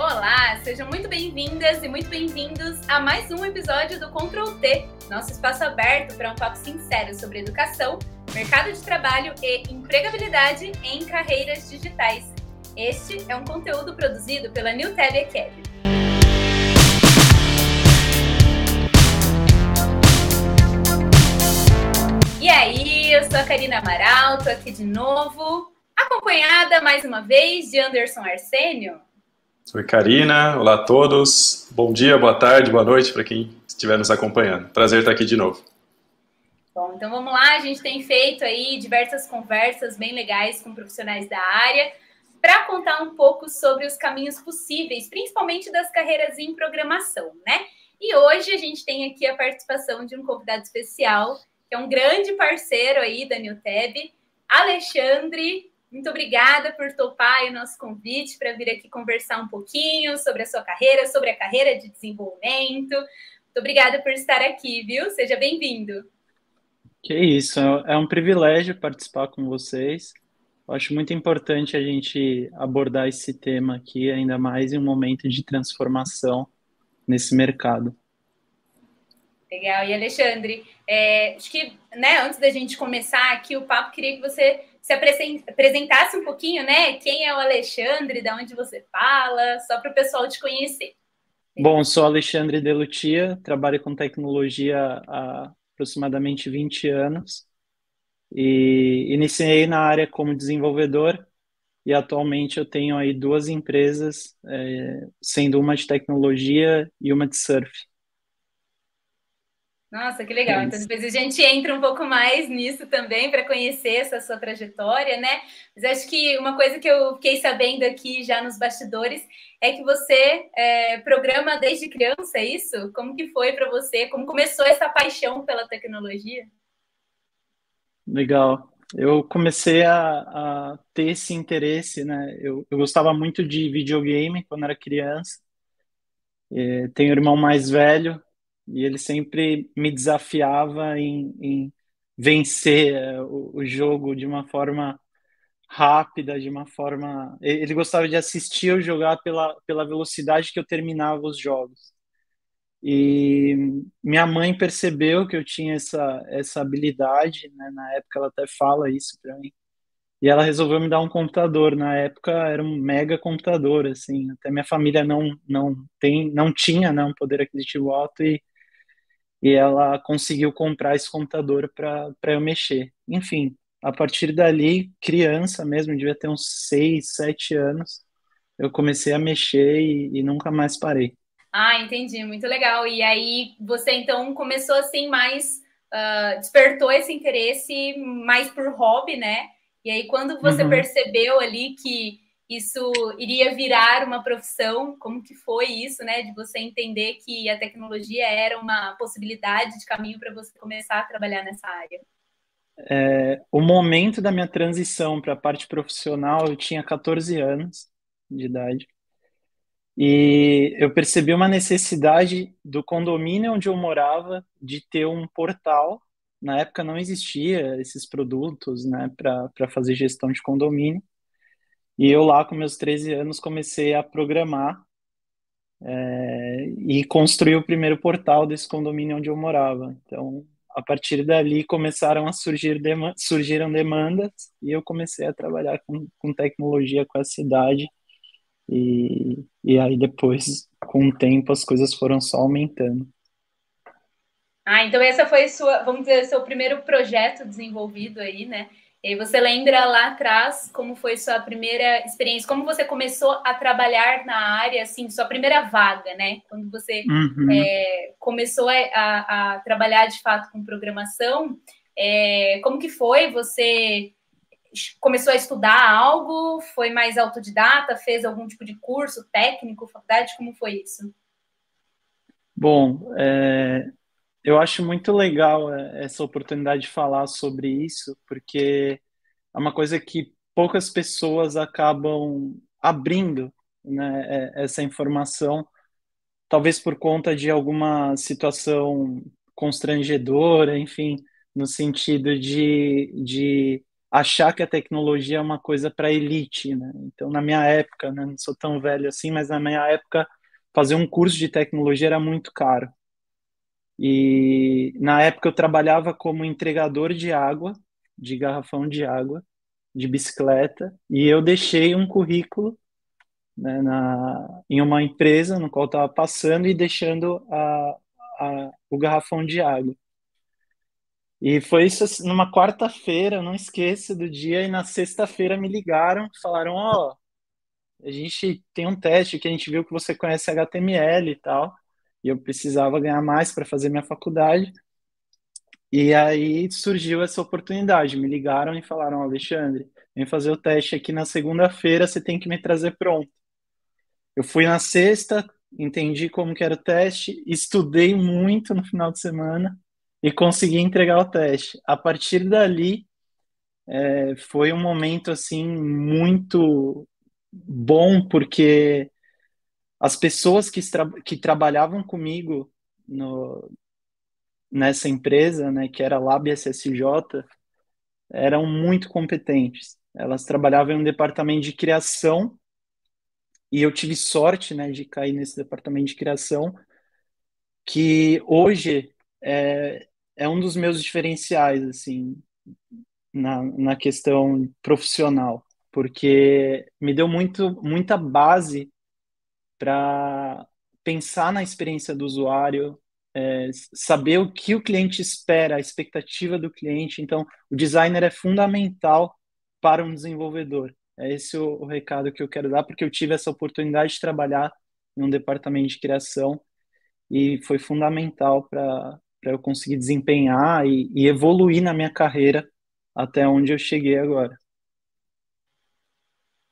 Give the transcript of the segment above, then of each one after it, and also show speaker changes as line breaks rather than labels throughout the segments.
Olá, sejam muito bem-vindas e muito bem-vindos a mais um episódio do Control T, nosso espaço aberto para um papo sincero sobre educação, mercado de trabalho e empregabilidade em carreiras digitais. Este é um conteúdo produzido pela New Tab Academy. E aí, eu sou a Karina Amaral, tô aqui de novo, acompanhada mais uma vez de Anderson Arsênio.
Oi, Karina. Olá a todos. Bom dia, boa tarde, boa noite para quem estiver nos acompanhando. Prazer estar aqui de novo.
Bom, então vamos lá. A gente tem feito aí diversas conversas bem legais com profissionais da área para contar um pouco sobre os caminhos possíveis, principalmente das carreiras em programação, né? E hoje a gente tem aqui a participação de um convidado especial, que é um grande parceiro aí da NewTab, Alexandre muito obrigada por topar o nosso convite para vir aqui conversar um pouquinho sobre a sua carreira, sobre a carreira de desenvolvimento. Muito obrigada por estar aqui, viu? Seja bem-vindo.
Que isso, é um privilégio participar com vocês. Eu acho muito importante a gente abordar esse tema aqui, ainda mais em um momento de transformação nesse mercado.
Legal. E Alexandre, é, acho que né, antes da gente começar aqui o papo, queria que você se apresentasse um pouquinho, né? Quem é o Alexandre, de onde você fala, só para o pessoal te conhecer.
Bom, sou Alexandre Delutia, trabalho com tecnologia há aproximadamente 20 anos e iniciei na área como desenvolvedor e atualmente eu tenho aí duas empresas, é, sendo uma de tecnologia e uma de surf.
Nossa, que legal. Então, depois a gente entra um pouco mais nisso também para conhecer essa sua trajetória, né? Mas acho que uma coisa que eu fiquei sabendo aqui já nos bastidores é que você é, programa desde criança, é isso? Como que foi para você? Como começou essa paixão pela tecnologia?
Legal. Eu comecei a, a ter esse interesse, né? Eu, eu, gostava muito de videogame quando era criança. É, tenho um irmão mais velho e ele sempre me desafiava em, em vencer é, o, o, jogo de uma forma rápida, de uma forma. Ele gostava de assistir eu jogar pela, pela velocidade que eu terminava os jogos. E minha mãe percebeu que eu tinha essa, essa habilidade, né? na época ela até fala isso para mim. E ela resolveu me dar um computador. Na época era um mega computador, assim. Até minha família não não tem não tinha né, um poder aquisitivo alto e e ela conseguiu comprar esse computador para eu mexer. Enfim, a partir dali, criança mesmo, devia ter uns 6, 7 anos, eu comecei a mexer e, e nunca mais parei.
Ah, entendi, muito legal. E aí você então começou assim mais, uh, despertou esse interesse mais por hobby, né? E aí quando você uhum. percebeu ali que isso iria virar uma profissão? Como que foi isso, né? De você entender que a tecnologia era uma possibilidade de caminho para você começar a trabalhar nessa área?
É, o momento da minha transição para a parte profissional, eu tinha 14 anos de idade. E eu percebi uma necessidade do condomínio onde eu morava de ter um portal. Na época não existia esses produtos, né, para fazer gestão de condomínio. E eu lá, com meus 13 anos, comecei a programar é, e construir o primeiro portal desse condomínio onde eu morava. Então, a partir dali começaram a surgir dem surgiram demandas e eu comecei a trabalhar com, com tecnologia com a cidade e, e aí depois com o tempo as coisas foram só aumentando.
Ah, então essa foi sua, vamos dizer, seu primeiro projeto desenvolvido aí, né? E você lembra lá atrás como foi sua primeira experiência? Como você começou a trabalhar na área, assim, sua primeira vaga, né? Quando você uhum. é, começou a, a, trabalhar de fato com programação, é, como que foi? Você começou a estudar algo? Foi mais autodidata? Fez algum tipo de curso técnico, faculdade? Como foi isso?
Bom, é, eu acho muito legal é, essa oportunidade de falar sobre isso, porque é uma coisa que poucas pessoas acabam abrindo né, é, essa informação, talvez por conta de alguma situação constrangedora, enfim, no sentido de, de achar que a tecnologia é uma coisa para elite, né? Então, na minha época, né, não sou tão velho assim, mas na minha época, fazer um curso de tecnologia era muito caro. E na época eu trabalhava como entregador de água, de garrafão de água, de bicicleta, e eu deixei um currículo né, na, em uma empresa no qual estava passando e deixando a, a, o garrafão de água. E foi isso assim, numa quarta-feira, não esqueço do dia, e na sexta-feira me ligaram, falaram, ó, oh, a gente tem um teste que a gente viu que você conhece HTML e tal, e eu precisava ganhar mais para fazer minha faculdade. E aí surgiu essa oportunidade, me ligaram e falaram, Alexandre, vem fazer o teste aqui na segunda-feira, você tem que me trazer pronto. Eu fui na sexta, entendi como que era o teste, estudei muito no final de semana, e consegui entregar o teste. A partir dali, é, foi um momento assim muito bom porque as pessoas que, tra que trabalhavam comigo no, nessa empresa, né, que era a Lab SSJ, eram muito competentes. Elas trabalhavam em um departamento de criação e eu tive sorte, né, de cair nesse departamento de criação que hoje é, é um dos meus diferenciais, assim, na, na questão profissional, porque me deu muito, muita base para pensar na experiência do usuário, é, saber o que o cliente espera, a expectativa do cliente. Então, o designer é fundamental para um desenvolvedor. É esse o, o recado que eu quero dar, porque eu tive essa oportunidade de trabalhar em um departamento de criação e foi fundamental para eu conseguir desempenhar e, e evoluir na minha carreira até onde eu cheguei agora.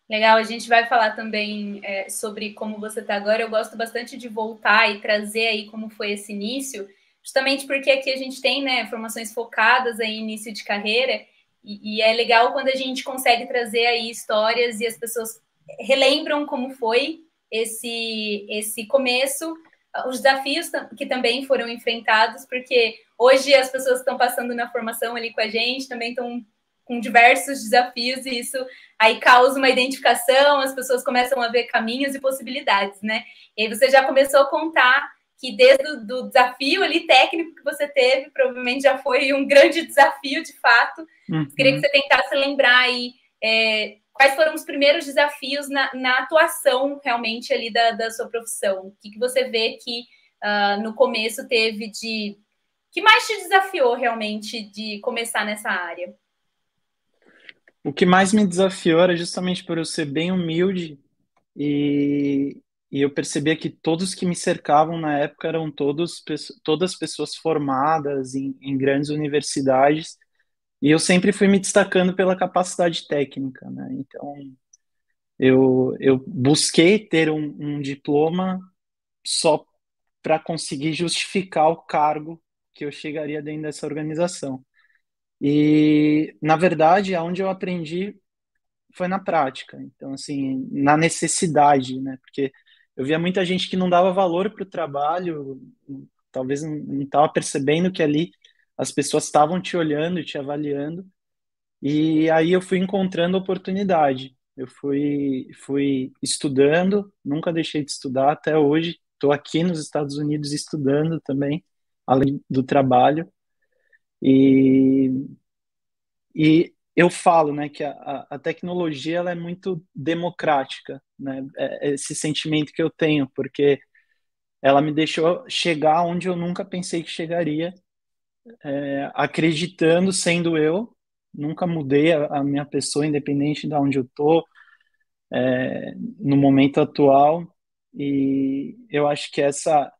Legal, a gente vai falar também é, sobre como você está agora. Eu gosto bastante de voltar e trazer aí como foi esse início, justamente porque aqui a gente tem né, formações focadas em início de carreira, e, e, é legal quando a gente consegue trazer aí histórias e as pessoas relembram como foi esse, esse começo os desafios que também foram enfrentados, porque hoje as pessoas estão passando na formação ali com a gente também estão com diversos desafios e isso aí causa uma identificação, as pessoas começam a ver caminhos e possibilidades, né? E aí você já começou a contar que desde o do desafio ali técnico que você teve, provavelmente já foi um grande desafio de fato. Uhum. Queria que você tentasse lembrar aí é, quais foram os primeiros desafios na, na atuação realmente ali da, da, sua profissão? O que, que você vê que uh, no começo teve de. que mais te desafiou realmente de começar nessa área?
O que mais me desafiou era justamente por eu ser bem humilde e, e eu percebia que todos que me cercavam na época eram todos, todas pessoas formadas em, em grandes universidades e eu sempre fui me destacando pela capacidade técnica, né? Então, eu, eu busquei ter um, um diploma só para conseguir justificar o cargo que eu chegaria dentro dessa organização. E, na verdade, aonde eu aprendi foi na prática. Então, assim, na necessidade, né? Porque eu via muita gente que não dava valor para o trabalho, talvez não estava percebendo que ali as pessoas estavam te olhando, te avaliando, e aí eu fui encontrando oportunidade. Eu fui, fui estudando, nunca deixei de estudar até hoje. Estou aqui nos Estados Unidos estudando também, além do trabalho. E, e eu falo né, que a, a tecnologia ela é muito democrática, né? É, é esse sentimento que eu tenho, porque ela me deixou chegar onde eu nunca pensei que chegaria é, acreditando, sendo eu, nunca mudei a, a, minha pessoa, independente de onde eu estou, é, no momento atual, e eu acho que essa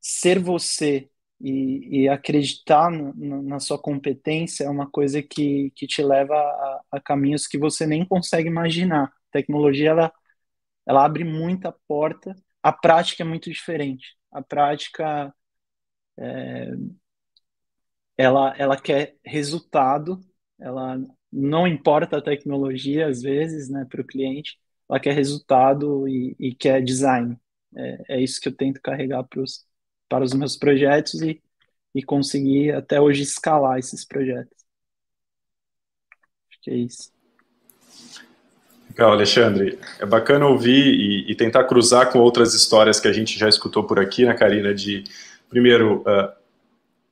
ser você e, e acreditar no, na sua competência é uma coisa que, que te leva a, a caminhos que você nem consegue imaginar. A tecnologia, ela, ela abre muita porta, a prática é muito diferente. A prática é, ela, ela quer resultado, ela não importa a tecnologia, às vezes, né, para o cliente, ela quer resultado e, e quer design. É, é, isso que eu tento carregar pros, para os meus projetos e, e conseguir até hoje escalar esses projetos. que é isso.
Legal, Alexandre. É bacana ouvir e, e, tentar cruzar com outras histórias que a gente já escutou por aqui, né, Karina? De, primeiro, uh,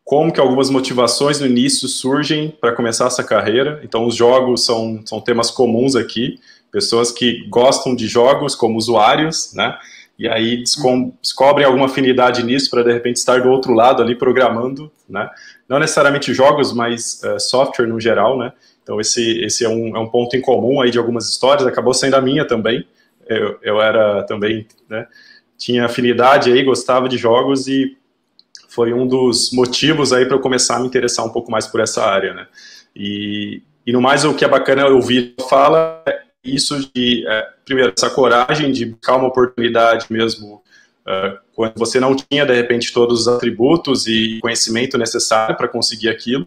como que algumas motivações no início surgem para começar essa carreira. Então, os jogos são, são temas comuns aqui. Pessoas que gostam de jogos como usuários, né? E aí descobrem alguma afinidade nisso para, de repente, estar do outro lado ali programando, né? Não necessariamente jogos, mas uh, software no geral, né? Então, esse, esse é, um, é um ponto em comum aí de algumas histórias, acabou sendo a minha também. Eu, eu era também, né, tinha afinidade aí, gostava de jogos e foi um dos motivos aí para eu começar a me interessar um pouco mais por essa área, né. E, e no mais, o que é bacana ouvir fala é isso de, é, primeiro, essa coragem de buscar uma oportunidade mesmo uh, quando você não tinha, de repente, todos os atributos e conhecimento necessário para conseguir aquilo,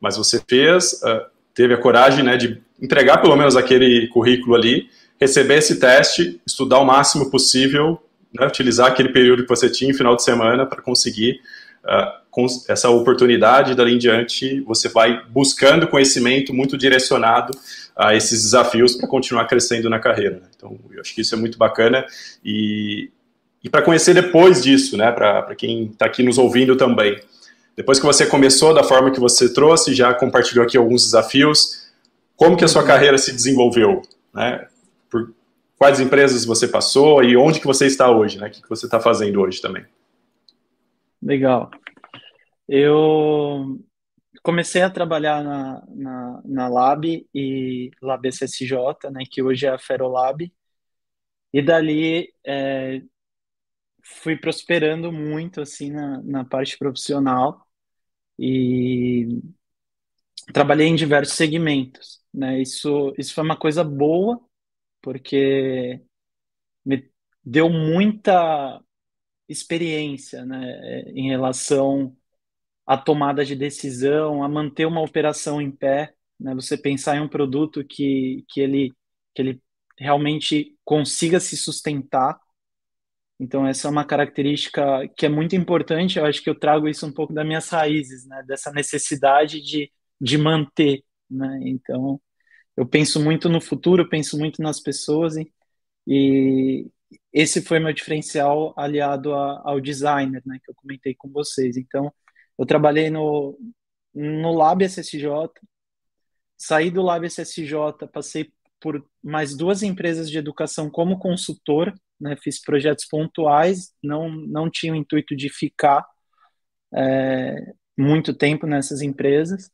mas você fez, uh, teve a coragem né, de entregar pelo menos aquele currículo ali, receber esse teste, estudar o máximo possível, né, utilizar aquele período que você tinha, final de semana, para conseguir uh, essa oportunidade. Dali em diante, você vai buscando conhecimento muito direcionado a esses desafios para continuar crescendo na carreira. Né? Então, eu acho que isso é muito bacana. E, e para conhecer depois disso, né, para quem está aqui nos ouvindo também, depois que você começou da forma que você trouxe, já compartilhou aqui alguns desafios, como que a sua uhum. carreira se desenvolveu, né? Por quais empresas você passou e onde que você está hoje, né? O que, você está fazendo hoje também?
Legal. Eu comecei a trabalhar na, na, na Lab e Lab SSJ, né? Que hoje é a Ferolab. E dali é, fui prosperando muito assim na, na parte profissional e trabalhei em diversos segmentos, né? Isso, isso foi uma coisa boa, porque me deu muita experiência, né, em relação à tomada de decisão, a manter uma operação em pé, né? Você pensar em um produto que, que ele que ele realmente consiga se sustentar então, essa é uma característica que é muito importante. Eu acho que eu trago isso um pouco das minhas raízes, né? Dessa necessidade de, de manter, né? Então, eu penso muito no futuro, penso muito nas pessoas e, e esse foi meu diferencial aliado a, ao designer, né? Que eu comentei com vocês. Então, eu trabalhei no, no Lab SSJ, saí do Lab SSJ, passei por mais duas empresas de educação como consultor, né, fiz projetos pontuais, não, não tinha o intuito de ficar é, muito tempo nessas empresas,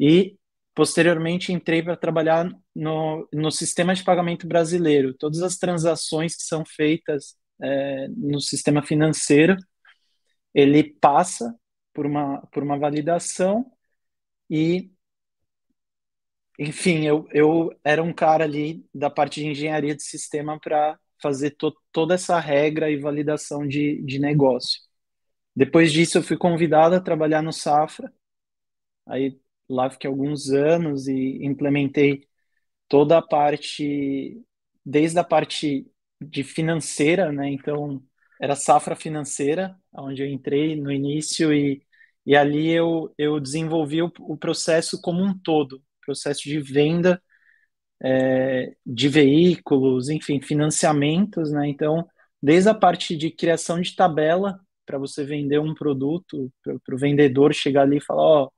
e posteriormente entrei para trabalhar no, no sistema de pagamento brasileiro. Todas as transações que são feitas é, no sistema financeiro, ele passa por uma, por uma validação e enfim, eu, eu era um cara ali da parte de engenharia de sistema para fazer to, toda essa regra e validação de, de negócio. Depois disso, eu fui convidado a trabalhar no Safra. Aí lá fiquei alguns anos e implementei toda a parte, desde a parte de financeira, né? Então, era Safra Financeira, onde eu entrei no início e, e ali eu, eu desenvolvi o, o processo como um todo, processo de venda é, de veículos, enfim, financiamentos, né? Então, desde a parte de criação de tabela para você vender um produto, para o vendedor chegar ali e falar, ó, oh,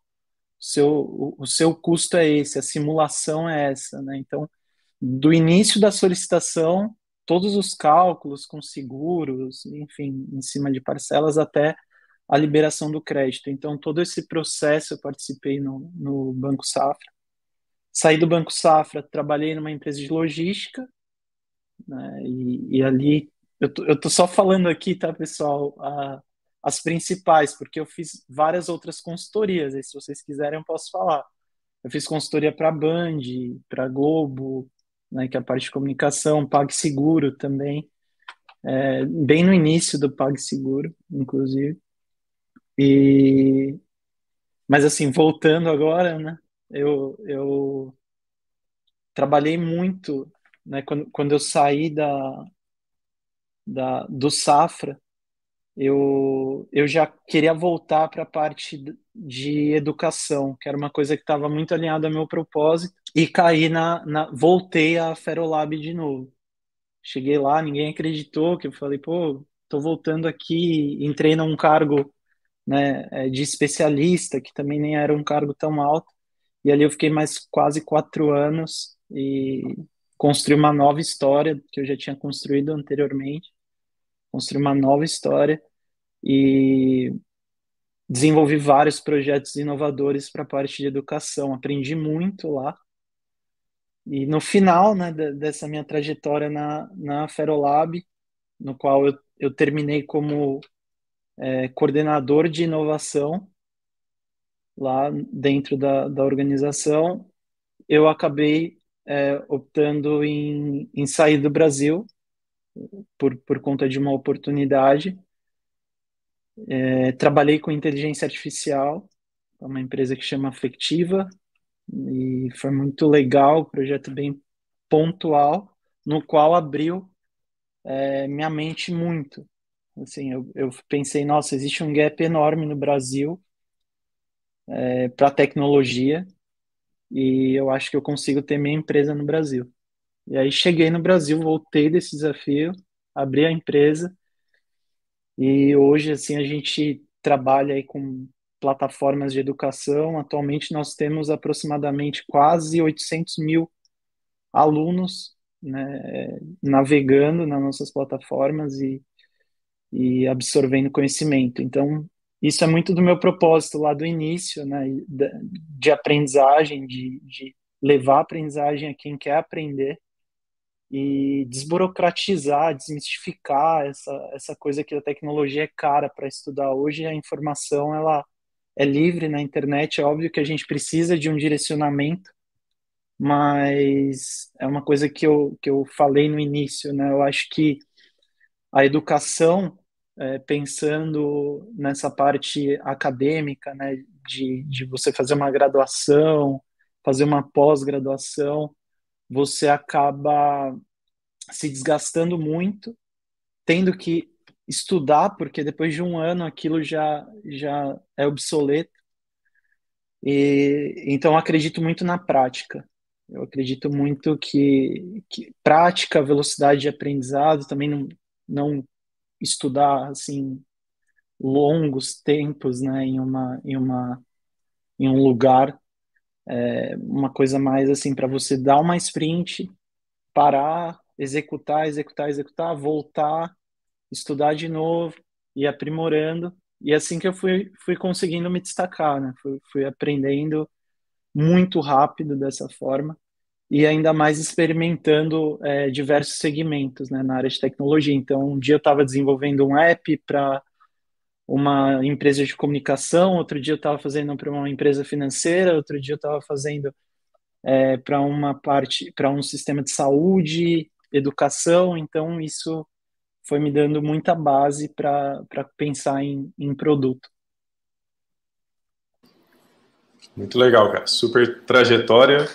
seu, o, o seu custo é esse, a simulação é essa, né? Então, do início da solicitação, todos os cálculos com seguros, enfim, em cima de parcelas até a liberação do crédito. Então, todo esse processo eu participei no, no Banco Safra saí do Banco Safra, trabalhei numa empresa de logística, né, e, e, ali, eu tô, eu tô só falando aqui, tá, pessoal, a, as principais, porque eu fiz várias outras consultorias, aí se vocês quiserem eu posso falar. Eu fiz consultoria para Band, para Globo, né, que é a parte de comunicação, PagSeguro também, é, bem no início do PagSeguro, inclusive. E, mas assim, voltando agora, né, eu, eu trabalhei muito, né, quando, quando eu saí da, da, do Safra, eu, eu já queria voltar para a parte de educação, que era uma coisa que estava muito alinhada ao meu propósito, e caí na, na voltei à Ferolab de novo. Cheguei lá, ninguém acreditou, que eu falei, pô, tô voltando aqui, entrei num cargo né, é, de especialista, que também nem era um cargo tão alto, e ali eu fiquei mais quase quatro anos e construí uma nova história que eu já tinha construído anteriormente, construí uma nova história e desenvolvi vários projetos inovadores para a parte de educação, aprendi muito lá, e no final né, dessa minha trajetória na, na Ferolab, no qual eu, eu terminei como é, coordenador de inovação lá dentro da, da organização, eu acabei é, optando em, em sair do Brasil por, por conta de uma oportunidade. É, trabalhei com inteligência artificial, uma empresa que chama Afectiva, e foi muito legal, projeto bem pontual, no qual abriu é, minha mente muito. Assim, eu, eu pensei, nossa, existe um gap enorme no Brasil é, para tecnologia e eu acho que eu consigo ter minha empresa no Brasil. E aí cheguei no Brasil, voltei desse desafio, abri a empresa e hoje assim a gente trabalha aí com plataformas de educação. Atualmente nós temos aproximadamente quase 800 mil alunos né, navegando nas nossas plataformas e, e absorvendo conhecimento. Então, isso é muito do meu propósito lá do início, né, de, aprendizagem, de, de levar aprendizagem a quem quer aprender e desburocratizar, desmistificar essa, essa coisa que a tecnologia é cara para estudar hoje, a informação ela é livre na internet, é óbvio que a gente precisa de um direcionamento, mas é uma coisa que eu, que eu falei no início, né? Eu acho que a educação, é, pensando nessa parte acadêmica, né, de, de você fazer uma graduação, fazer uma pós-graduação, você acaba se desgastando muito, tendo que estudar, porque depois de um ano aquilo já, já é obsoleto. E, então, acredito muito na prática. Eu acredito muito que, que prática, velocidade de aprendizado, também não, não estudar assim longos tempos, né, em uma em uma em um lugar, é uma coisa mais assim para você dar uma sprint, parar, executar, executar, executar, voltar estudar de novo e aprimorando. E é assim que eu fui, fui conseguindo me destacar, né? Fui, fui aprendendo muito rápido dessa forma e ainda mais experimentando é, diversos segmentos né, na área de tecnologia. Então, um dia eu estava desenvolvendo um app para uma empresa de comunicação, outro dia eu estava fazendo para uma empresa financeira, outro dia eu estava fazendo é, para uma parte, para um sistema de saúde, educação. Então, isso foi me dando muita base para pensar em, em produto.
Muito legal, cara. Super trajetória.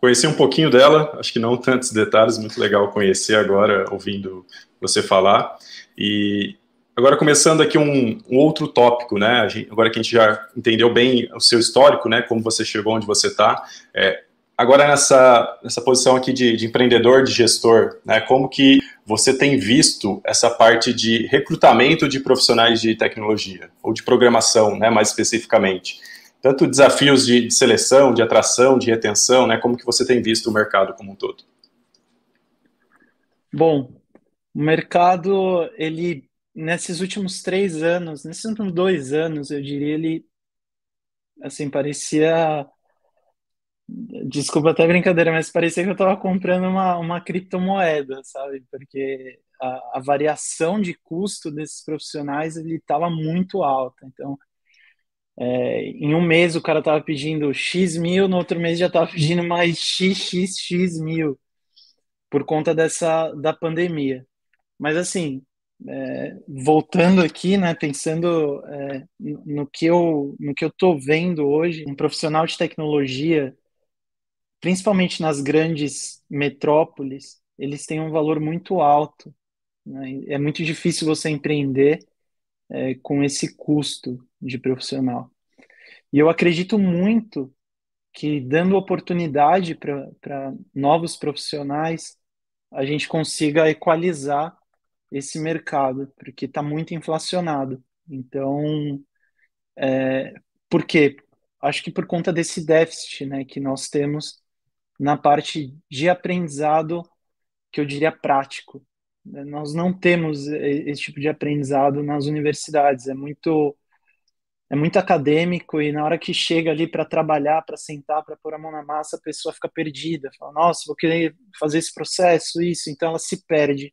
Conheci um pouquinho dela, acho que não tantos detalhes, muito legal conhecer agora, ouvindo você falar. E agora começando aqui um, um outro tópico, né? Agora que a gente já entendeu bem o seu histórico, né? Como você chegou onde você está. É, agora nessa, nessa posição aqui de, de empreendedor, de gestor, né? Como que você tem visto essa parte de recrutamento de profissionais de tecnologia, ou de programação, né, mais especificamente? Tanto desafios de, de seleção, de atração, de retenção, né, como que você tem visto o mercado como um todo?
Bom, o mercado, ele, nesses últimos três anos, nesses últimos dois anos, eu diria, ele, assim, parecia Desculpa até brincadeira, mas parecia que eu estava comprando uma, uma criptomoeda, sabe? Porque a, a variação de custo desses profissionais ele estava muito alta. Então, é, em um mês o cara estava pedindo X mil, no outro mês já estava pedindo mais XXX mil, por conta dessa da pandemia. Mas assim, é, voltando aqui, né, pensando é, no que eu no que eu estou vendo hoje, um profissional de tecnologia principalmente nas grandes metrópoles, eles têm um valor muito alto. Né? É muito difícil você empreender é, com esse custo de profissional. E eu acredito muito que, dando oportunidade para novos profissionais, a gente consiga equalizar esse mercado, porque está muito inflacionado. Então, é, por quê? Acho que por conta desse déficit né, que nós temos na parte de aprendizado, que eu diria prático. Nós não temos esse tipo de aprendizado nas universidades, é muito é muito acadêmico e na hora que chega ali para trabalhar, para sentar, para pôr a mão na massa, a pessoa fica perdida, fala, nossa, vou querer fazer esse processo, isso, então ela se perde.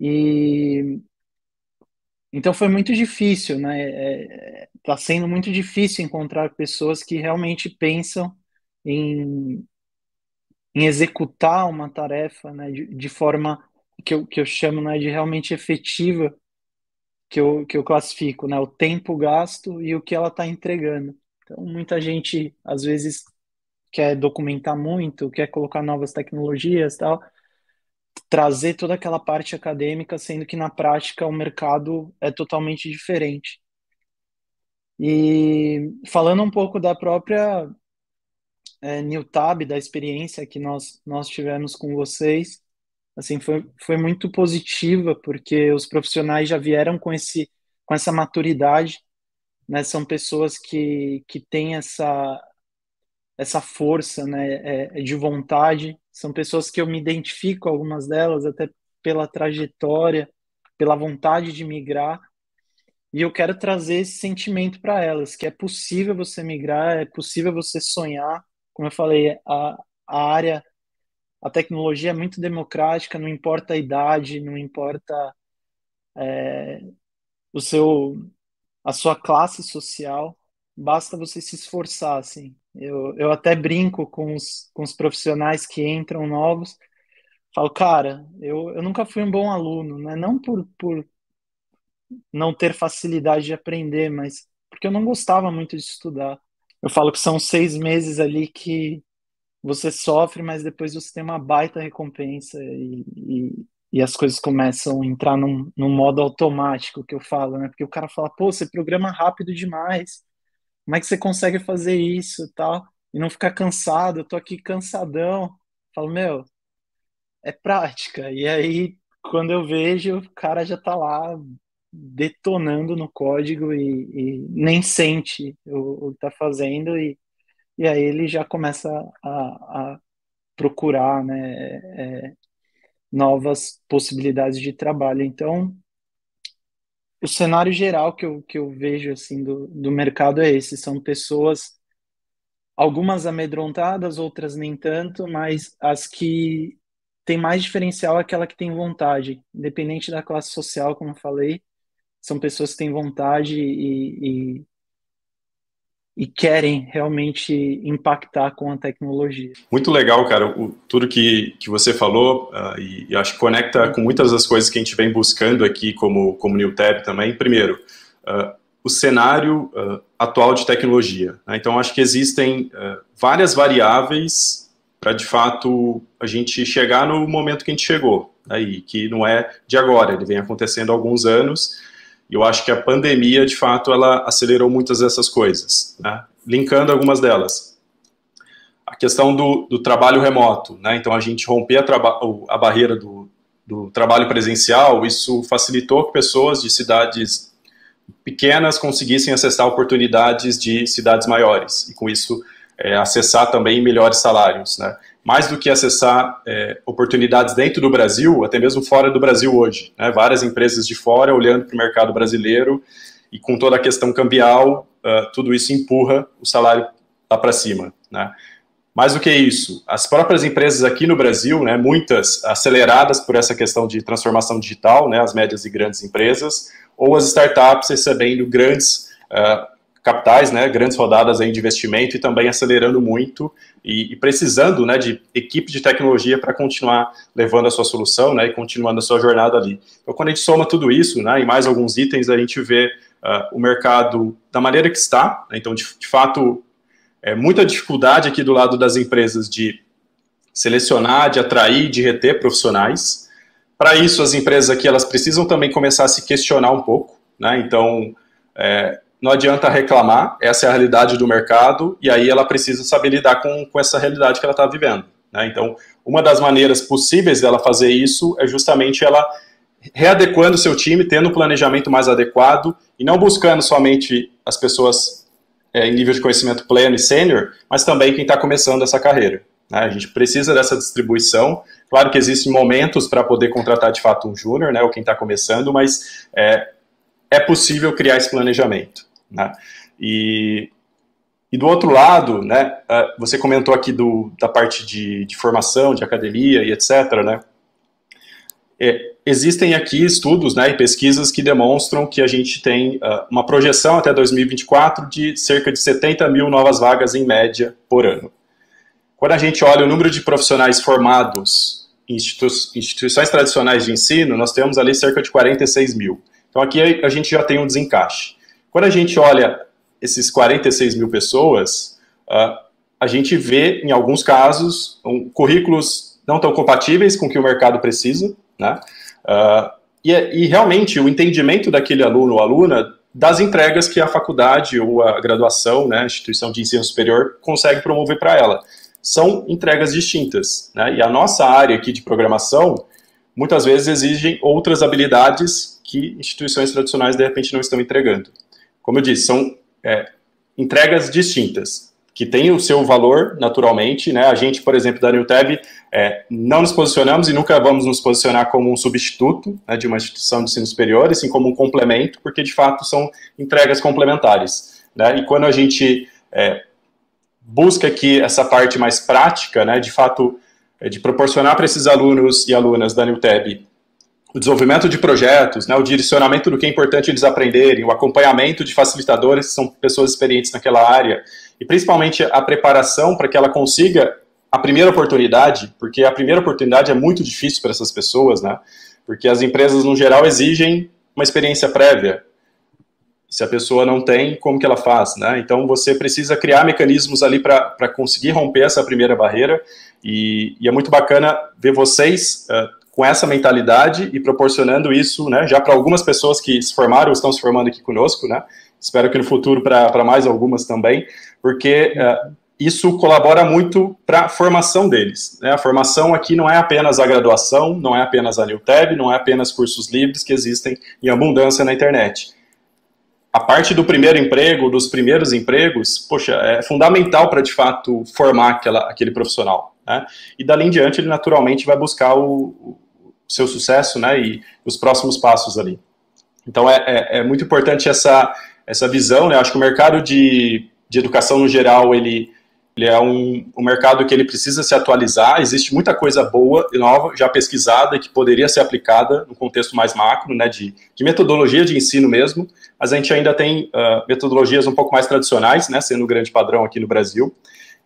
E então foi muito difícil, né? Está é, tá sendo muito difícil encontrar pessoas que realmente pensam em, em executar uma tarefa, né? De, de forma que eu, que eu chamo né, de realmente efetiva, que eu, que eu classifico, né? O tempo gasto e o que ela está entregando. Então, muita gente, às vezes, quer documentar muito, quer colocar novas tecnologias tal, trazer toda aquela parte acadêmica, sendo que na prática o mercado é totalmente diferente. E falando um pouco da própria é, Newtab, da experiência que nós, nós tivemos com vocês, assim, foi, foi muito positiva, porque os profissionais já vieram com, esse, com essa maturidade, né? São pessoas que, que têm essa, essa força né, é, de vontade. São pessoas que eu me identifico, algumas delas, até pela trajetória, pela vontade de migrar. E eu quero trazer esse sentimento para elas, que é possível você migrar, é possível você sonhar. Como eu falei, a, a área, a tecnologia é muito democrática, não importa a idade, não importa é, o seu, a sua classe social, basta você se esforçar, assim. Eu, eu até brinco com os, com os profissionais que entram novos, falo, cara, eu, eu nunca fui um bom aluno, né? Não por, por não ter facilidade de aprender, mas porque eu não gostava muito de estudar. Eu falo que são seis meses ali que você sofre, mas depois você tem uma baita recompensa e, e, e as coisas começam a entrar num, num modo automático que eu falo, né? Porque o cara fala, pô, você programa rápido demais como é que você consegue fazer isso e tal? E não ficar cansado, eu tô aqui cansadão. Falo, meu, é prática. E aí, quando eu vejo, o cara já tá lá detonando no código e, e nem sente o, o que tá fazendo e, e aí ele já começa a, a procurar né, é, novas possibilidades de trabalho. Então, o cenário geral que eu, que eu vejo assim do, do mercado é esse, são pessoas algumas amedrontadas, outras nem tanto, mas as que tem mais diferencial é aquela que tem vontade, independente da classe social, como eu falei, são pessoas que têm vontade e, e e querem realmente impactar com a tecnologia.
Muito legal, cara, o, tudo que, que você falou uh, e, e, acho que conecta com muitas das coisas que a gente vem buscando aqui como, como NewTab também. Primeiro, uh, o cenário uh, atual de tecnologia. Né? Então, acho que existem várias variáveis para, de fato, a gente chegar no momento que a gente chegou, aí, que não é de agora, ele vem acontecendo há alguns anos, eu acho que a pandemia, de fato, ela acelerou muitas dessas coisas, né? linkando algumas delas. A questão do, do trabalho remoto, né? então a gente romper a, a barreira do, do trabalho presencial, isso facilitou que pessoas de cidades pequenas conseguissem acessar oportunidades de cidades maiores, e com isso é, acessar também melhores salários. Né? Mais do que acessar é, oportunidades dentro do Brasil, até mesmo fora do Brasil hoje. Né? Várias empresas de fora olhando para o mercado brasileiro e com toda a questão cambial, uh, tudo isso empurra o salário lá para cima. Né? Mais do que isso, as próprias empresas aqui no Brasil, né, muitas aceleradas por essa questão de transformação digital, né, as médias e grandes empresas, ou as startups recebendo grandes uh, capitais, né, grandes rodadas aí de investimento e também acelerando muito e, e precisando né, de equipe de tecnologia para continuar levando a sua solução né, e continuando a sua jornada ali. Então, quando a gente soma tudo isso né, e mais alguns itens, a gente vê uh, o mercado da maneira que está. Né, então, de, de fato, é muita dificuldade aqui do lado das empresas de selecionar, de atrair, de reter profissionais. Para isso, as empresas aqui elas precisam também começar a se questionar um pouco né? Então, é, não adianta reclamar, essa é a realidade do mercado, e aí ela precisa saber lidar com, com essa realidade que ela está vivendo. Né? Então, uma das maneiras possíveis dela fazer isso é justamente ela readequando seu time, tendo um planejamento mais adequado e não buscando somente as pessoas é, em nível de conhecimento pleno e sênior, mas também quem está começando essa carreira. Né? A gente precisa dessa distribuição. Claro que existem momentos para poder contratar de fato um júnior, né, ou quem está começando, mas é, é possível criar esse planejamento. Né? E, e do outro lado, né, você comentou aqui do, da parte de, de formação, de academia e etc. Né? É, existem aqui estudos né, e pesquisas que demonstram que a gente tem uh, uma projeção até 2024 de cerca de 70 mil novas vagas em média por ano. Quando a gente olha o número de profissionais formados em institu instituições tradicionais de ensino, nós temos ali cerca de 46 mil. Então aqui a gente já tem um desencaixe. Quando a gente olha esses 46 mil pessoas, uh, a gente vê, em alguns casos, um, currículos não tão compatíveis com o que o mercado precisa, né? Uh, e, e, realmente o entendimento daquele aluno ou aluna das entregas que a faculdade ou a graduação, né, a instituição de ensino superior consegue promover para ela. São entregas distintas, né? E a nossa área aqui de programação muitas vezes exigem outras habilidades que instituições tradicionais de repente não estão entregando. Como eu disse, são é, entregas distintas que tem o seu valor naturalmente, né? A gente, por exemplo, da NewTab, é, não nos posicionamos e nunca vamos nos posicionar como um substituto né, de uma instituição de ensino superior, assim como um complemento, porque de fato são entregas complementares. Né? E quando a gente é, busca aqui essa parte mais prática, né, de fato, é, de proporcionar para esses alunos e alunas da NewTab o desenvolvimento de projetos, né, o direcionamento do que é importante eles aprenderem, o acompanhamento de facilitadores, que são pessoas experientes naquela área, e principalmente a preparação para que ela consiga a primeira oportunidade, porque a primeira oportunidade é muito difícil para essas pessoas, né? Porque as empresas, no geral, exigem uma experiência prévia. Se a pessoa não tem, como que ela faz, né? Então, você precisa criar mecanismos ali para conseguir romper essa primeira barreira, e, e é muito bacana ver vocês uh, com essa mentalidade e proporcionando isso, né, já para algumas pessoas que se formaram ou estão se formando aqui conosco, né, espero que no futuro para mais algumas também, porque uh, isso colabora muito para a formação deles. Né? A formação aqui não é apenas a graduação, não é apenas a NewTab, não é apenas cursos livres que existem em abundância na internet. A parte do primeiro emprego, dos primeiros empregos, poxa, é fundamental para de fato formar aquela, aquele profissional. Né? E dali em diante ele naturalmente vai buscar o, seu sucesso, né, e os próximos passos ali. Então é, é, é muito importante essa, essa visão, né, acho que o mercado de, de educação no geral, ele, ele é um, um mercado que ele precisa se atualizar, existe muita coisa boa e nova, já pesquisada, que poderia ser aplicada no contexto mais macro, né, de, de metodologia de ensino mesmo, mas a gente ainda tem uh, metodologias um pouco mais tradicionais, né, sendo o grande padrão aqui no Brasil.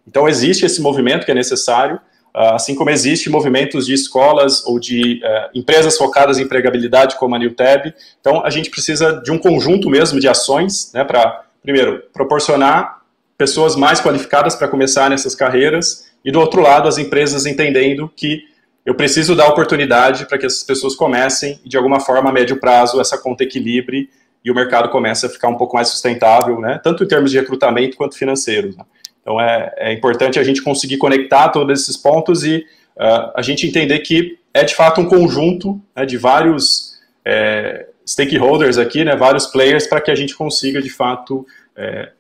Então existe esse movimento que é necessário, assim como existe movimentos de escolas ou de uh, empresas focadas em empregabilidade, como a NewTab. Então, a gente precisa de um conjunto mesmo de ações, né, para, primeiro, proporcionar pessoas mais qualificadas para começar nessas carreiras, e do outro lado, as empresas entendendo que eu preciso dar oportunidade para que essas pessoas comecem e, de alguma forma, a médio prazo, essa conta equilibre e o mercado comece a ficar um pouco mais sustentável, né, tanto em termos de recrutamento quanto financeiro. Né. Então é, é importante a gente conseguir conectar todos esses pontos e uh, a gente entender que é de fato um conjunto né, de vários é, stakeholders aqui, né, vários players, para que a gente consiga de fato é,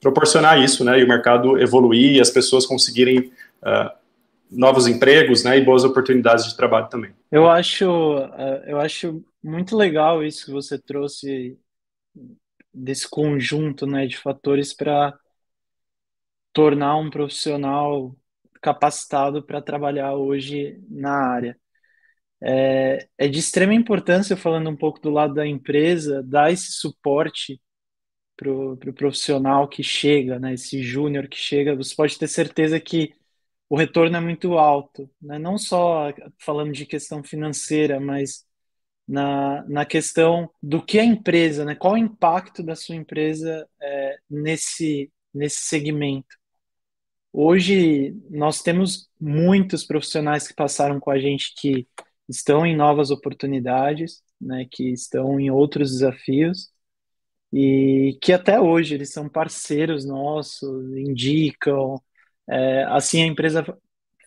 proporcionar isso, né, e o mercado evoluir e as pessoas conseguirem uh, novos empregos, né, e boas oportunidades de trabalho também.
Eu acho, uh, eu acho muito legal isso que você trouxe desse conjunto, né, de fatores para tornar um profissional capacitado para trabalhar hoje na área. É, é, de extrema importância, falando um pouco do lado da empresa, dar esse suporte para o pro profissional que chega, né, esse júnior que chega. Você pode ter certeza que o retorno é muito alto, né? não só falando de questão financeira, mas na, na questão do que a empresa, né? qual o impacto da sua empresa é, nesse, nesse segmento. Hoje nós temos muitos profissionais que passaram com a gente que estão em novas oportunidades, né, que estão em outros desafios e que até hoje eles são parceiros nossos, indicam. É, assim, a empresa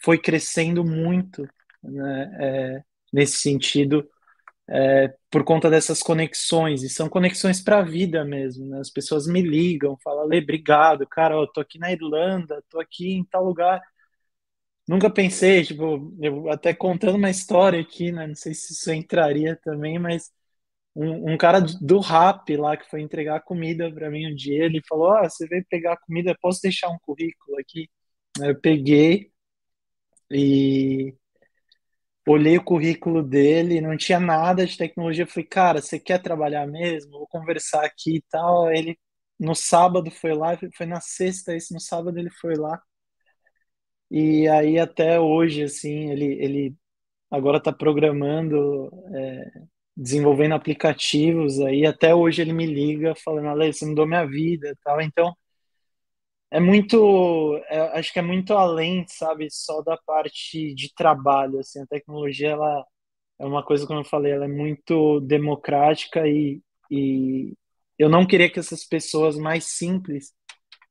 foi crescendo muito né, é, nesse sentido é, por conta dessas conexões, e são conexões para a vida mesmo. Né? As pessoas me ligam, falam, Lê, obrigado, cara, eu tô aqui na Irlanda, tô aqui em tal lugar. Nunca pensei, tipo, eu até contando uma história aqui, né? Não sei se isso entraria também, mas um, um cara do rap lá que foi entregar comida para mim um dia, ele falou: Ah, você veio pegar comida, posso deixar um currículo aqui? Eu peguei e olhei o currículo dele, não tinha nada de tecnologia. Falei, cara, você quer trabalhar mesmo? Vou conversar aqui e tal. Ele no sábado foi lá, foi na sexta, esse no sábado ele foi lá. E aí até hoje, assim, ele, ele agora está programando, é, desenvolvendo aplicativos aí. Até hoje ele me liga falando, Ale, você mudou minha vida e tal. Então, é muito, é, acho que é muito além, sabe, só da parte de trabalho, assim, a tecnologia, ela é uma coisa, como eu falei, ela é muito democrática e, e eu não queria que essas pessoas mais simples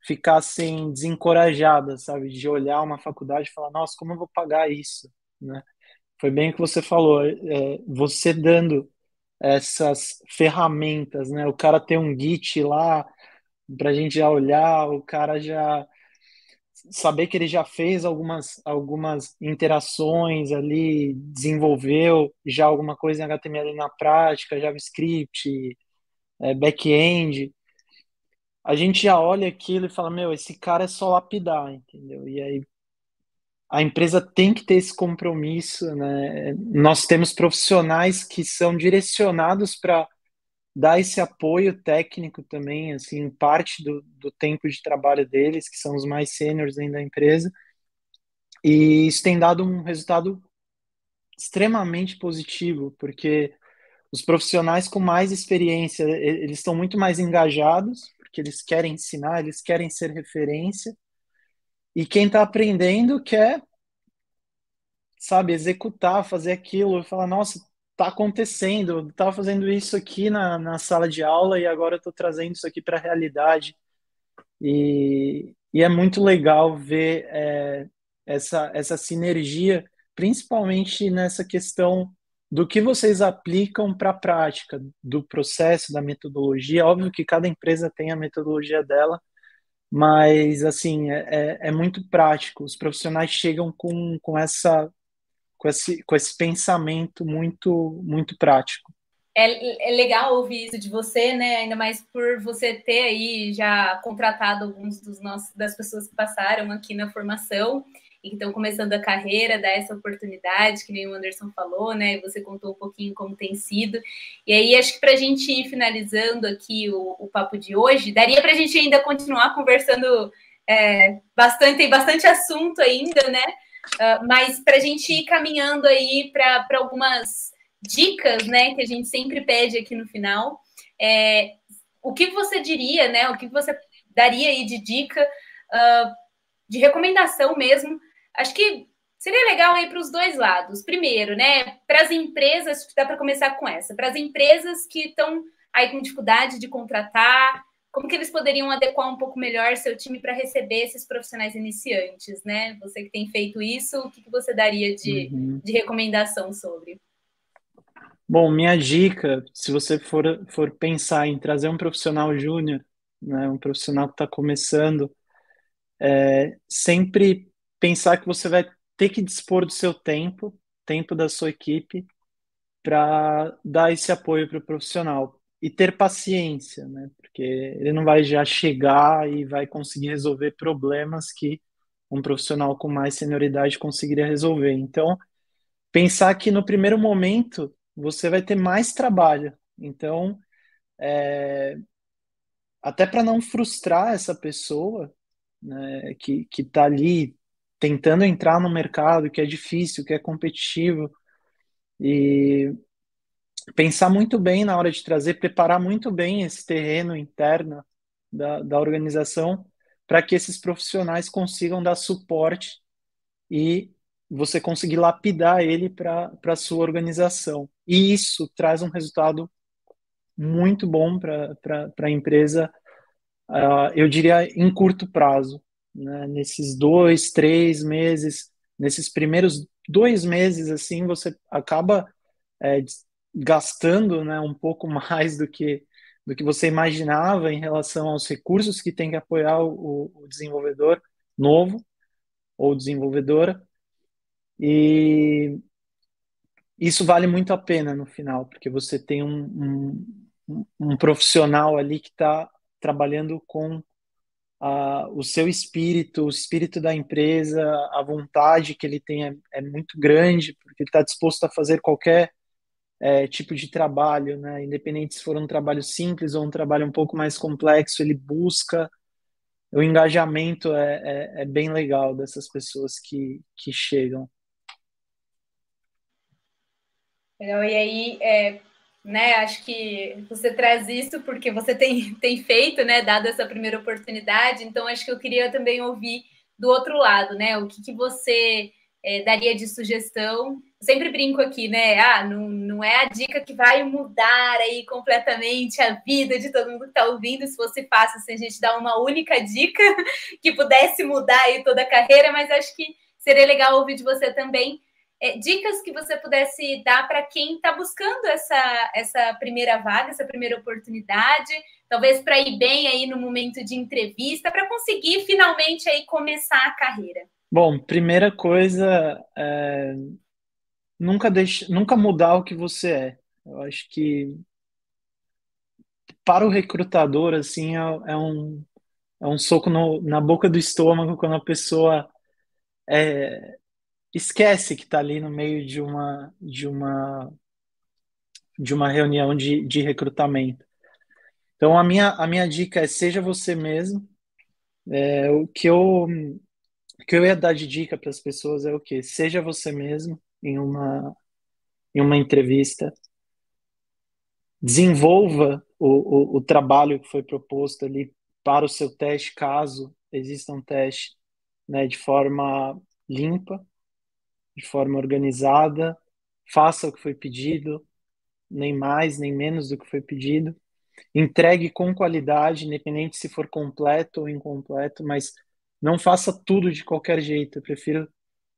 ficassem desencorajadas, sabe, de olhar uma faculdade e falar, nossa, como eu vou pagar isso, né? Foi bem o que você falou, é, você dando essas ferramentas, né? O cara tem um Git lá, para a gente já olhar, o cara já saber que ele já fez algumas, algumas interações ali, desenvolveu já alguma coisa em HTML na prática, JavaScript, é, back-end. A gente já olha aquilo e fala, meu, esse cara é só lapidar, entendeu? E aí a empresa tem que ter esse compromisso, né? Nós temos profissionais que são direcionados para dar esse apoio técnico também, assim, parte do, do tempo de trabalho deles, que são os mais sêniores dentro da empresa, e isso tem dado um resultado extremamente positivo, porque os profissionais com mais experiência, eles estão muito mais engajados, porque eles querem ensinar, eles querem ser referência, e quem está aprendendo quer, sabe, executar, fazer aquilo, falar, nossa, tá acontecendo. Eu tava fazendo isso aqui na, na sala de aula e agora eu tô trazendo isso aqui para a realidade. E, e é muito legal ver é, essa, essa sinergia, principalmente nessa questão do que vocês aplicam para a prática, do processo, da metodologia. Óbvio que cada empresa tem a metodologia dela, mas assim é, é, é muito prático. Os profissionais chegam com, com essa com esse, com esse pensamento muito, muito prático.
É, é legal ouvir isso de você, né? Ainda mais por você ter aí já contratado alguns dos nossos, das pessoas que passaram aqui na formação e que estão começando a carreira, dar essa oportunidade, que nem o Anderson falou, né? Você contou um pouquinho como tem sido. E aí, acho que para a gente ir finalizando aqui o, o papo de hoje, daria para a gente ainda continuar conversando é, bastante, tem bastante assunto ainda, né? Uh, mas para a gente ir caminhando aí para algumas dicas, né, que a gente sempre pede aqui no final, é, o que você diria, né, o que você daria aí de dica, uh, de recomendação mesmo? Acho que seria legal aí para os dois lados. Primeiro, né, para as empresas, dá para começar com essa, para as empresas que estão aí com dificuldade de contratar, como que eles poderiam adequar um pouco melhor seu time para receber esses profissionais iniciantes, né? Você que tem feito isso, o que, que você daria de, uhum. de recomendação sobre?
Bom, minha dica, se você for, for pensar em trazer um profissional júnior, né, um profissional que está começando, é sempre pensar que você vai ter que dispor do seu tempo, tempo da sua equipe, para dar esse apoio para o profissional e ter paciência, né? Porque ele não vai já chegar e vai conseguir resolver problemas que um profissional com mais senioridade conseguiria resolver. Então, pensar que no primeiro momento você vai ter mais trabalho. Então, é, até para não frustrar essa pessoa né, que está ali tentando entrar no mercado que é difícil, que é competitivo, e pensar muito bem na hora de trazer, preparar muito bem esse terreno interno da, da organização para que esses profissionais consigam dar suporte e você conseguir lapidar ele para a sua organização. E isso traz um resultado muito bom para a empresa, uh, eu diria em curto prazo. Né? Nesses dois, três meses, nesses primeiros dois meses, assim, você acaba é, gastando né, um pouco mais do que, do que você imaginava em relação aos recursos que tem que apoiar o, o desenvolvedor novo ou desenvolvedora. E isso vale muito a pena no final, porque você tem um, um, um profissional ali que está trabalhando com a, o seu espírito, o espírito da empresa, a vontade que ele tem é, é muito grande, porque ele está disposto a fazer qualquer é, tipo de trabalho, né? independente se for um trabalho simples ou um trabalho um pouco mais complexo, ele busca. O engajamento é, é, é bem legal dessas pessoas que, que chegam.
Legal, e aí, é, né, acho que você traz isso porque você tem, tem feito, né, dado essa primeira oportunidade, então acho que eu queria também ouvir do outro lado, né, o que, que você é, daria de sugestão? Sempre brinco aqui, né, ah, não, não é a dica que vai mudar aí completamente a vida de todo mundo que está ouvindo, se fosse fácil se a gente dar uma única dica que pudesse mudar aí toda a carreira, mas acho que seria legal ouvir de você também. É, dicas que você pudesse dar para quem está buscando essa, essa primeira vaga, essa primeira oportunidade, talvez para ir bem aí no momento de entrevista, para conseguir finalmente aí começar a carreira?
Bom, primeira coisa, é, nunca deixe, nunca mudar o que você é. Eu acho que para o recrutador assim é, é um é um soco no, na boca do estômago quando a pessoa é, esquece que está ali no meio de uma de uma de uma reunião de, de recrutamento. Então a minha a minha dica é seja você mesmo. É, o que eu o que eu ia dar de dica para as pessoas é o que seja você mesmo em uma em uma entrevista. Desenvolva o, o, o trabalho que foi proposto ali para o seu teste, caso exista um teste, né, de forma limpa de forma organizada, faça o que foi pedido, nem mais nem menos do que foi pedido, entregue com qualidade, independente se for completo ou incompleto, mas não faça tudo de qualquer jeito. Eu prefiro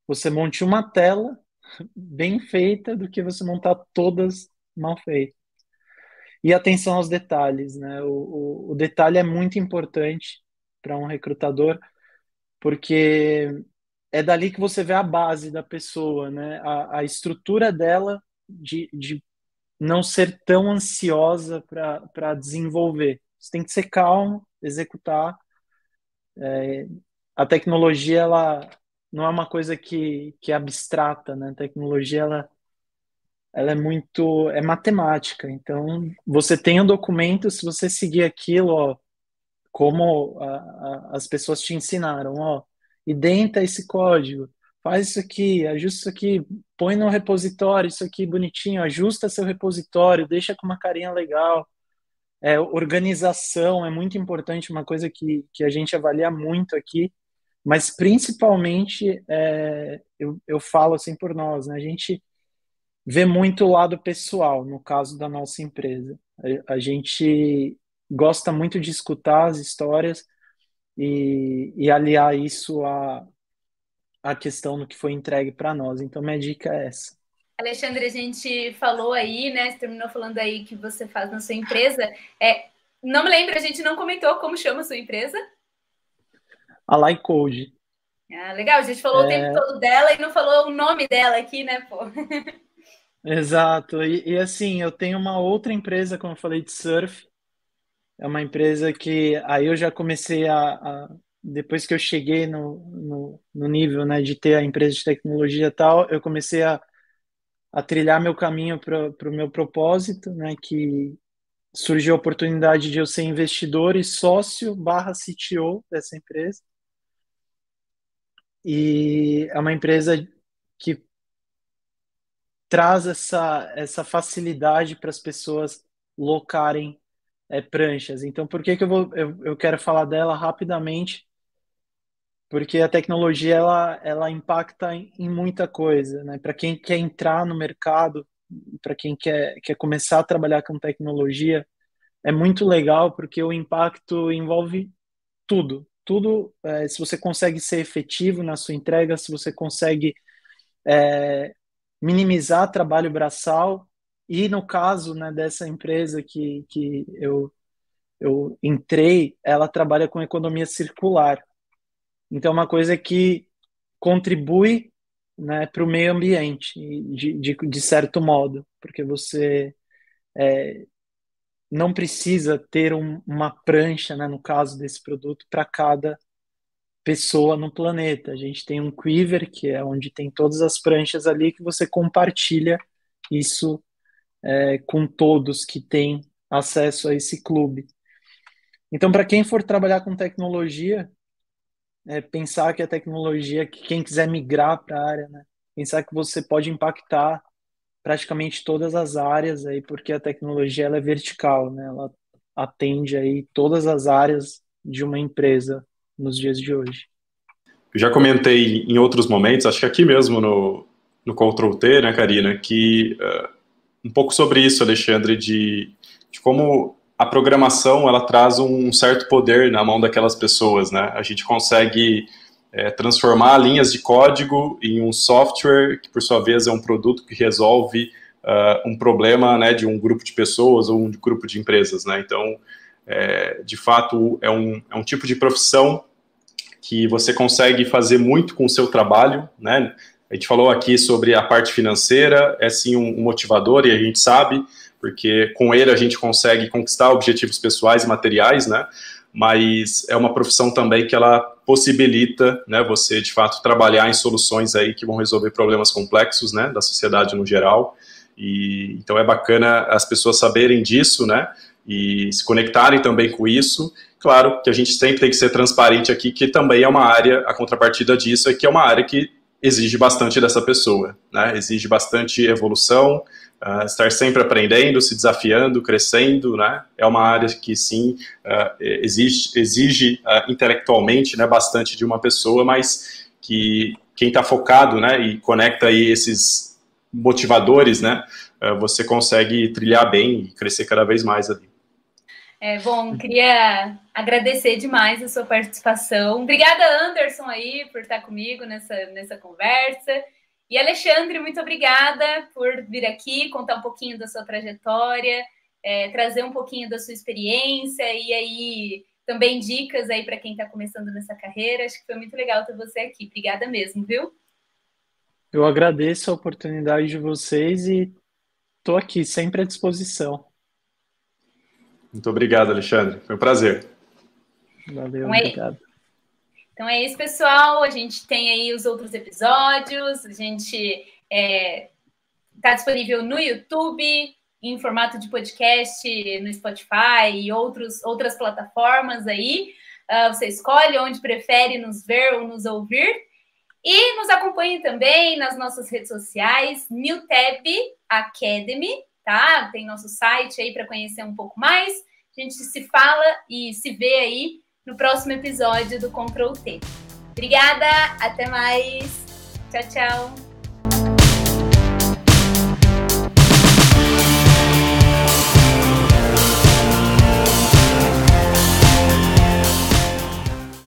você monte uma tela bem feita do que você montar todas mal feitas. E atenção aos detalhes, né? O, o, o detalhe é muito importante para um recrutador, porque é dali que você vê a base da pessoa, né? A, a estrutura dela de, de não ser tão ansiosa para desenvolver. Você tem que ser calmo, executar. É, a tecnologia, ela não é uma coisa que, que é abstrata, né? A tecnologia, ela, ela é muito... é matemática. Então, você tem um documento, se você seguir aquilo, ó, como a, a, as pessoas te ensinaram, ó, identa esse código, faz isso aqui, ajusta isso aqui, põe no repositório isso aqui bonitinho, ajusta seu repositório, deixa com uma carinha legal. É, organização é muito importante, uma coisa que, que a gente avalia muito aqui, mas principalmente é, eu, eu falo assim por nós, né? A gente vê muito o lado pessoal, no caso da nossa empresa. A, a gente gosta muito de escutar as histórias, e, e aliar isso à, à questão do que foi entregue para nós. Então, minha dica é essa.
Alexandre, a gente falou aí, né? Você terminou falando aí que você faz na sua empresa. É, não me lembro, a gente não comentou como chama a sua empresa?
A Lycode.
Ah, legal, a gente falou é... o tempo todo dela e não falou o nome dela aqui, né, pô?
Exato, e, e, assim, eu tenho uma outra empresa, como eu falei, de surf, é uma empresa que aí eu já comecei a, a depois que eu cheguei no, no, no, nível né, de ter a empresa de tecnologia e tal, eu comecei a, a trilhar meu caminho para o meu propósito, né, que surgiu a oportunidade de eu ser investidor e sócio barra CTO dessa empresa. E é uma empresa que traz essa, essa facilidade para as pessoas locarem é, pranchas. Então, por que, que eu, vou, eu, eu quero falar dela rapidamente? porque a tecnologia ela, ela impacta em, em muita coisa, né? Para quem quer entrar no mercado, para quem quer, quer começar a trabalhar com tecnologia, é muito legal porque o impacto envolve tudo. Tudo, é, se você consegue ser efetivo na sua entrega, se você consegue é, minimizar trabalho braçal, e no caso né, dessa empresa que, que eu, eu entrei, ela trabalha com economia circular. Então, é uma coisa que contribui né, para o meio ambiente, de, de, de, certo modo, porque você é, não precisa ter um, uma prancha, né, no caso desse produto, para cada pessoa no planeta. A gente tem um Quiver, que é onde tem todas as pranchas ali, que você compartilha isso é, com todos que têm acesso a esse clube. Então, para quem for trabalhar com tecnologia, é, pensar que a tecnologia, que quem quiser migrar para a área, né, pensar que você pode impactar praticamente todas as áreas aí, porque a tecnologia ela é vertical, né, ela atende aí todas as áreas de uma empresa nos dias de hoje.
Eu já comentei em outros momentos, acho que aqui mesmo no, no Ctrl T, né, Karina, que uh, um pouco sobre isso, Alexandre, de, de como a programação ela traz um certo poder na mão daquelas pessoas, né? A gente consegue é, transformar linhas de código em um software que, por sua vez, é um produto que resolve uh, um problema, né, de um grupo de pessoas ou um grupo de empresas, né? Então, é, de fato, é um, é um tipo de profissão que você consegue fazer muito com o seu trabalho, né? A gente falou aqui sobre a parte financeira, é sim um motivador e a gente sabe, porque com ele a gente consegue conquistar objetivos pessoais e materiais, né? Mas é uma profissão também que ela possibilita, né, você de fato trabalhar em soluções aí que vão resolver problemas complexos, né, da sociedade no geral. E então é bacana as pessoas saberem disso, né? E se conectarem também com isso. Claro que a gente sempre tem que ser transparente aqui, que também é uma área, a contrapartida disso é que é uma área que exige bastante dessa pessoa, né? Exige bastante evolução, uh, estar sempre aprendendo, se desafiando, crescendo, né? É uma área que sim uh, exige, exige uh, intelectualmente, né, bastante de uma pessoa, mas que quem está focado, né, e conecta aí esses motivadores, né, você consegue trilhar bem e crescer cada vez mais ali.
É, bom, queria agradecer demais a sua participação. Obrigada, Anderson, aí, por estar comigo nessa, nessa conversa. E Alexandre, muito obrigada por vir aqui, contar um pouquinho da sua trajetória, é, trazer um pouquinho da sua experiência e aí também dicas aí para quem está começando nessa carreira. Acho que foi muito legal ter você aqui. Obrigada mesmo, viu?
Eu agradeço a oportunidade de vocês e estou aqui sempre à disposição.
Muito obrigado, Alexandre. Foi um prazer.
Valeu, então é, obrigado.
Então é isso, pessoal. A gente tem aí os outros episódios. A gente está é, tá disponível no YouTube, em formato de podcast, no Spotify e outros, outras plataformas aí. Uh, você escolhe onde prefere nos ver ou nos ouvir. E nos acompanhe também nas nossas redes sociais, Newtab Academy, tá? Tem nosso site aí para conhecer um pouco mais. A gente se fala e se vê aí no próximo episódio do Control T. Obrigada, até mais. Tchau, tchau.